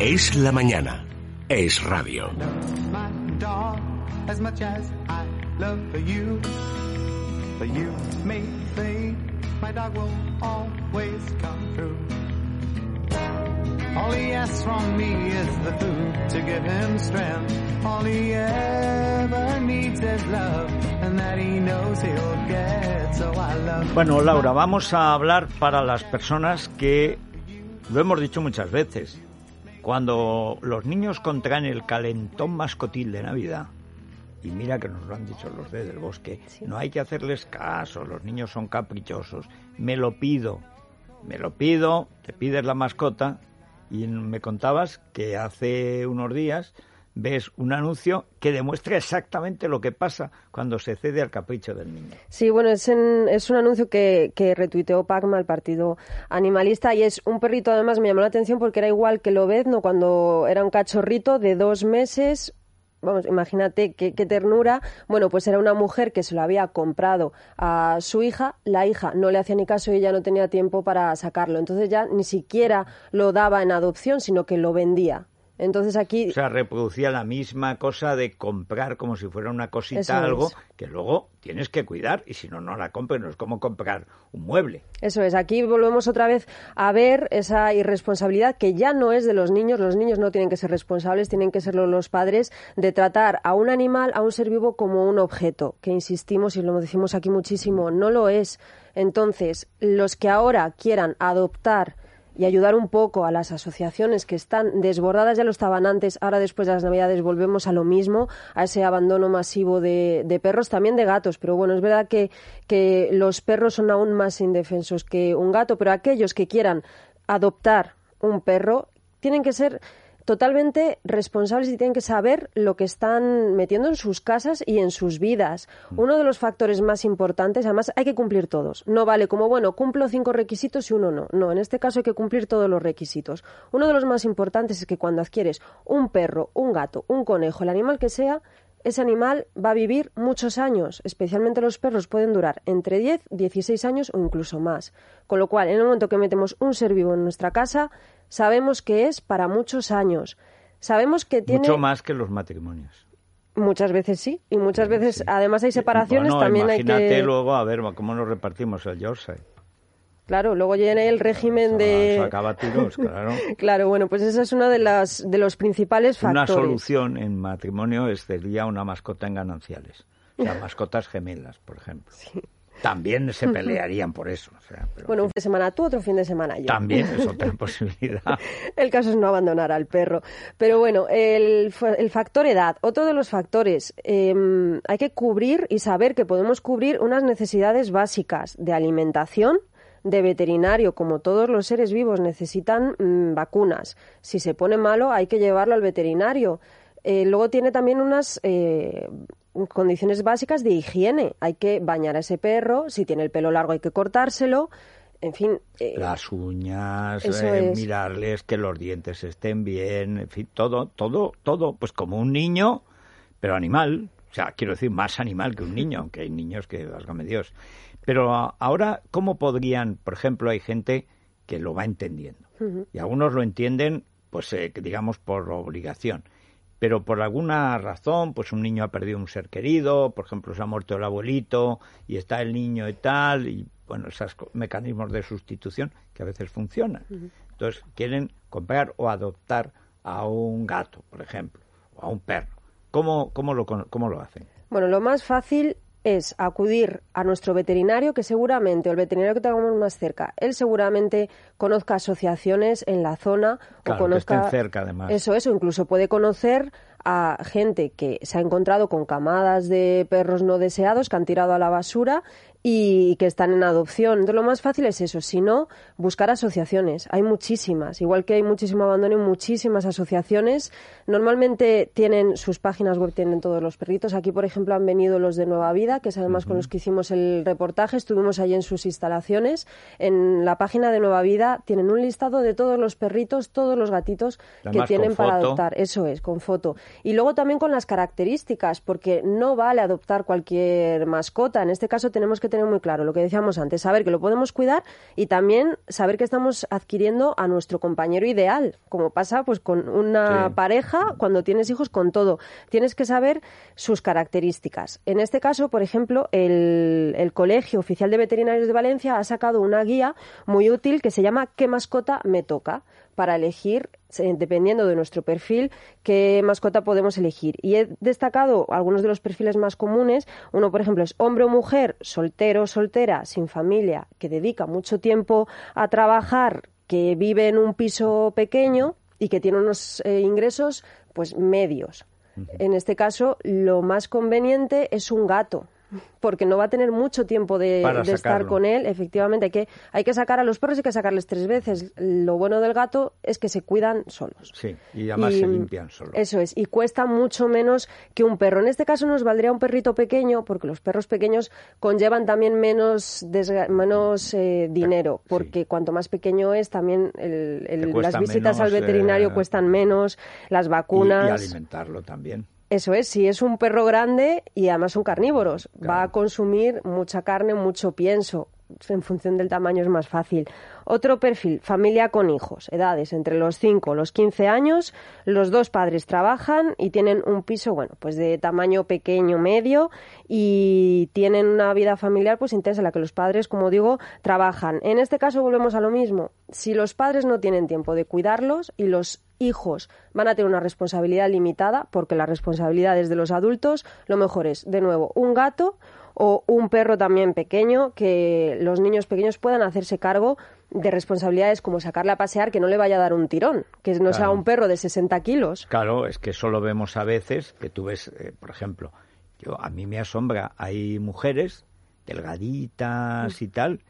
Es la mañana. Es radio. Bueno, Laura, vamos a hablar para las personas que, lo hemos dicho muchas veces, cuando los niños contraen el calentón mascotil de Navidad, y mira que nos lo han dicho los de del bosque, no hay que hacerles caso, los niños son caprichosos, me lo pido, me lo pido, te pides la mascota, y me contabas que hace unos días ves un anuncio que demuestra exactamente lo que pasa cuando se cede al capricho del niño. Sí, bueno, es, es un anuncio que, retuiteó Pacma, el partido animalista, y es un perrito, además me llamó la atención porque era igual que Lobezno cuando era un cachorrito de dos meses, vamos, imagínate qué, ternura. Bueno, pues era una mujer que se lo había comprado a su hija, la hija no le hacía ni caso y ella no tenía tiempo para sacarlo. Entonces ya ni siquiera lo daba en adopción, sino que lo vendía. Entonces aquí... O sea, reproducía la misma cosa de comprar como si fuera una cosita, algo que luego tienes que cuidar y si no, no la compres. No es como comprar un mueble. Eso es. Aquí volvemos otra vez a ver esa irresponsabilidad que ya no es de los niños. Los niños no tienen que ser responsables, tienen que ser los padres de tratar a un animal, a un ser vivo como un objeto. Que insistimos y lo decimos aquí muchísimo, no lo es. Entonces, los que ahora quieran adoptar y ayudar un poco a las asociaciones que están desbordadas, ya lo estaban antes, ahora después de las Navidades volvemos a lo mismo, a ese abandono masivo de, de perros, también de gatos, pero bueno, es verdad que, que los perros son aún más indefensos que un gato, pero aquellos que quieran adoptar un perro tienen que ser totalmente responsables y tienen que saber lo que están metiendo en sus casas y en sus vidas. Mm. Uno de los factores más importantes, además hay que cumplir todos. No vale como, bueno, cumplo cinco requisitos y uno no. No, en este caso hay que cumplir todos los requisitos. Uno de los más importantes es que cuando adquieres un perro, un gato, un conejo, el animal que sea, ese animal va a vivir muchos años, especialmente los perros pueden durar entre 10, 16 años o incluso más. Con lo cual, en el momento que metemos un ser vivo en nuestra casa, sabemos que es para muchos años. Sabemos que tiene... Mucho más que los matrimonios. Muchas veces sí, y muchas veces, además hay separaciones, también hay que... Imagínate luego, a ver, cómo nos repartimos el Yorkshire. Claro, luego viene el régimen de... acaba tiros, claro. claro, bueno, pues esa es una de las de los principales factores. Una solución en matrimonio sería una mascota en gananciales. O sea, mascotas gemelas, por ejemplo. Sí también se pelearían por eso. bueno, un fin de semana tú, otro fin de semana yo. También es otra posibilidad. el caso es no abandonar al perro. Pero bueno, el, factor edad, otro de los factores, em, hay que cubrir y saber que podemos cubrir unas necesidades básicas de alimentación, de veterinario, como todos los seres vivos necesitan mm, vacunas. Si se pone malo, hay que llevarlo al veterinario. Eh, luego tiene también unas eh, condiciones básicas de higiene. Hay que bañar a ese perro, si tiene el pelo largo hay que cortárselo. En fin. Eh, Las uñas, eh, mirarles que los dientes estén bien, en fin, todo, todo, todo, pues como un niño, pero animal. O sea, quiero decir, más animal que un niño, aunque hay niños que, válgame Dios. Pero ahora, ¿cómo podrían, por ejemplo, hay gente que lo va entendiendo? Y algunos lo entienden, pues, eh, digamos, por obligación pero por alguna razón, pues un niño ha perdido un ser querido, por ejemplo, se ha muerto el abuelito y está el niño y tal, y bueno, esos mecanismos de sustitución que a veces funcionan. Entonces, quieren comprar o adoptar a un gato, por ejemplo, o a un perro. ¿Cómo, cómo, lo, cómo lo hacen? Bueno, lo más fácil es acudir a nuestro veterinario, que seguramente, o el veterinario que tengamos más cerca, él seguramente conozca asociaciones en la zona o conozca. cerca, además. Eso, eso, incluso puede conocer a gente que se ha encontrado con camadas de perros no deseados que han tirado a la basura y que están en adopción. Entonces, lo más fácil es eso, si no, buscar asociaciones. Hay muchísimas, igual que hay muchísimo abandono, muchísimas asociaciones. Normalmente tienen sus páginas web, tienen todos los perritos. Aquí, por ejemplo, han venido los de Nueva Vida, que es además con los que hicimos el reportaje. Estuvimos allí en sus instalaciones. En la página de Nueva Vida tienen un listado de todos los perritos, todos los gatitos que tienen para adoptar. Eso es, con foto. Y luego también con las características, porque no vale adoptar cualquier mascota. En este caso tenemos que tener muy claro lo que decíamos antes, saber que lo podemos cuidar y también saber que estamos adquiriendo a nuestro compañero ideal, como pasa pues con una pareja cuando tienes hijos con todo. Tienes que saber sus características. En este caso, por ejemplo, el, el Colegio Oficial de Veterinarios de Valencia ha sacado una guía muy útil que se llama ¿Qué mascota me toca? Para elegir, dependiendo de nuestro perfil, qué mascota podemos elegir. Y he destacado algunos de los perfiles más comunes. Uno, por ejemplo, es hombre o mujer, soltero o soltera, sin familia, que dedica mucho tiempo a trabajar, que vive en un piso pequeño y que tiene unos eh, ingresos pues medios. En este caso, lo más conveniente es un gato, porque no va a tener mucho tiempo de, estar con él. Efectivamente, hay que, hay que sacar a los perros, y hay que sacarles tres veces. Lo bueno del gato es que se cuidan solos. Sí, y además se limpian solos. Eso es, y cuesta mucho menos que un perro. En este caso nos valdría un perrito pequeño, porque los perros pequeños conllevan también menos, menos eh, dinero, porque cuanto más pequeño es, también las visitas al veterinario eh, cuestan menos, las vacunas. y alimentarlo también. Eso es, si es un perro grande y además son carnívoros, va a consumir mucha carne, mucho pienso. En función del tamaño es más fácil. Otro perfil, familia con hijos, edades entre los 5 y los 15 años. Los dos padres trabajan y tienen un piso, bueno, pues de tamaño pequeño, medio y tienen una vida familiar pues intensa en la que los padres, como digo, trabajan. En este caso volvemos a lo mismo. Si los padres no tienen tiempo de cuidarlos y los hijos van a tener una responsabilidad limitada, porque la responsabilidad es de los adultos, lo mejor es, de nuevo, un gato o un perro también pequeño, que los niños pequeños puedan hacerse cargo de responsabilidades como sacarle a pasear, que no le vaya a dar un tirón, que no sea un perro de 60 kilos. Claro, es que solo vemos a veces que tú ves, eh, por ejemplo, yo a mí me asombra, hay mujeres delgaditas y tal,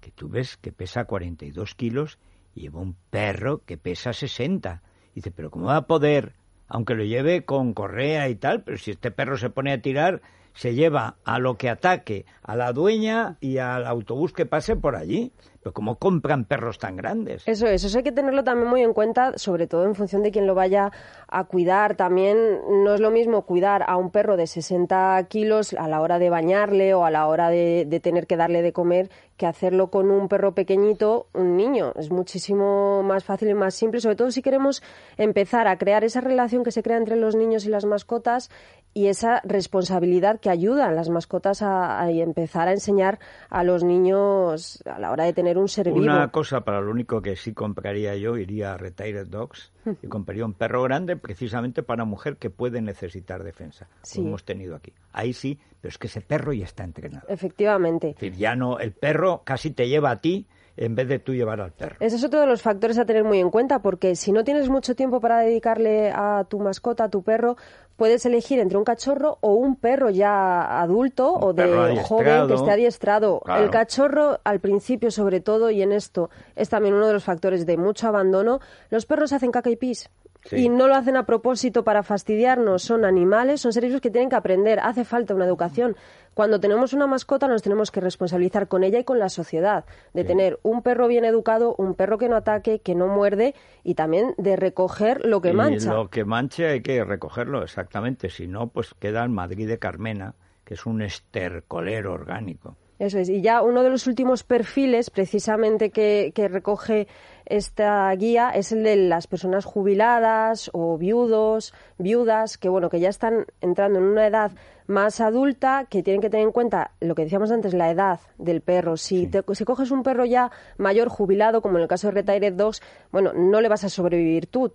que tú ves que pesa 42 kilos y lleva un perro que pesa 60. Dice, pero ¿cómo va a poder, aunque lo lleve con correa y tal, pero si este perro se pone a tirar, se lleva a lo que ataque a la dueña y al autobús que pase por allí. Pero ¿cómo compran perros tan grandes? Eso es, eso hay que tenerlo también muy en cuenta, sobre todo en función de quien lo vaya a cuidar. También no es lo mismo cuidar a un perro de 60 kilos a la hora de bañarle o a la hora de, de tener que darle de comer que hacerlo con un perro pequeñito, un niño. Es muchísimo más fácil y más simple, sobre todo si queremos empezar a crear esa relación que se crea entre los niños y las mascotas y esa responsabilidad que ayuda a las mascotas a, empezar a enseñar a los niños a la hora de tener un ser Una cosa para lo único que sí compraría yo, iría a Retired Dogs y compraría un perro grande precisamente para mujer que puede necesitar defensa, como hemos tenido aquí. Ahí sí, pero es que ese perro ya está entrenado. Efectivamente. Es decir, ya no, el perro casi te lleva a ti en vez de tú llevar al perro. Ese es otro de los factores a tener muy en cuenta, porque si no tienes mucho tiempo para dedicarle a tu mascota, a tu perro, puedes elegir entre un cachorro o un perro ya adulto o de joven que esté adiestrado. El cachorro, al principio sobre todo, y en esto es también uno de los factores de mucho abandono, los perros hacen caca y pis. Y no lo hacen a propósito para fastidiarnos, son animales, son seres que tienen que aprender, hace falta una educación. Cuando tenemos una mascota nos tenemos que responsabilizar con ella y con la sociedad, de tener un perro bien educado, un perro que no ataque, que no muerde y también de recoger lo que mancha. Lo que manche hay que recogerlo, exactamente, si no, pues queda el Madrid de Carmena, que es un estercolero orgánico. Eso es. Y ya uno de los últimos perfiles, precisamente, que, que, recoge esta guía es el de las personas jubiladas o viudos, viudas, que bueno, que ya están entrando en una edad más adulta, que tienen que tener en cuenta lo que decíamos antes, la edad del perro. Si, te, si coges un perro ya mayor, jubilado, como en el caso de Retired Dogs, bueno, no le vas a sobrevivir tú.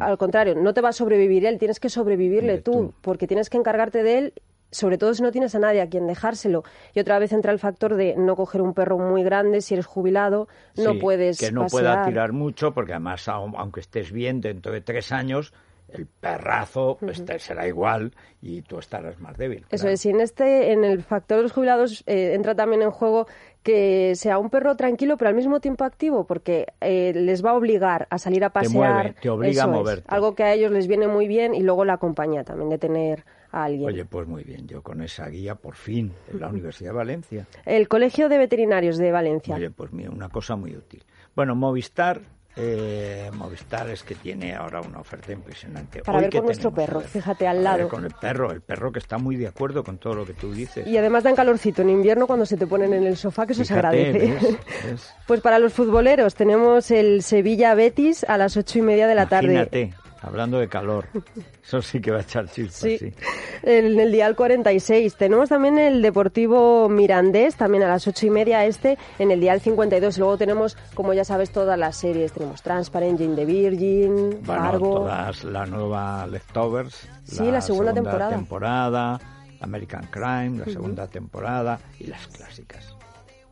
Al contrario, no te va a sobrevivir él, tienes que sobrevivirle tú, porque tienes que encargarte de él sobre todo si no tienes a nadie a quien dejárselo. Y otra vez entra el factor de no coger un perro muy grande, si eres jubilado, no puedes. Que no pueda tirar mucho, porque además, aunque estés bien dentro de tres años, el perrazo pues, será igual y tú estarás más débil. Eso es, y en, este, en el factor de los jubilados eh, entra también en juego que sea un perro tranquilo pero al mismo tiempo activo porque eh, les va a obligar a salir a pasear. Te, obliga a moverte. algo que a ellos les viene muy bien y luego la compañía también de tener a alguien. Oye, pues muy bien, yo con esa guía por fin en la Universidad de Valencia. El Colegio de Veterinarios de Valencia. Oye, pues mira, una cosa muy útil. Bueno, Movistar eh, Movistar es que tiene ahora una oferta impresionante. Para ver con nuestro perro, fíjate al lado. con el perro, el perro que está muy de acuerdo con todo lo que tú dices. Y además dan calorcito en invierno cuando se te ponen en el sofá, que eso se agradece. Pues para los futboleros tenemos el Sevilla Betis a las ocho y media de la tarde. Hablando de calor. Eso sí que va a echar chispas, sí. En el dial 46. Tenemos también el Deportivo Mirandés, también a las ocho y media este, en el dial 52. Luego tenemos, como ya sabes, todas las series. Tenemos Transparent, Jane the Virgin, bueno, todas la nueva Leftovers. Sí, la, segunda, temporada. temporada. American Crime, la segunda temporada y las clásicas.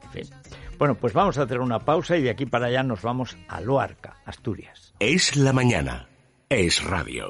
En fin. Bueno, pues vamos a hacer una pausa y de aquí para allá nos vamos a Luarca, Asturias. Es la mañana es radio.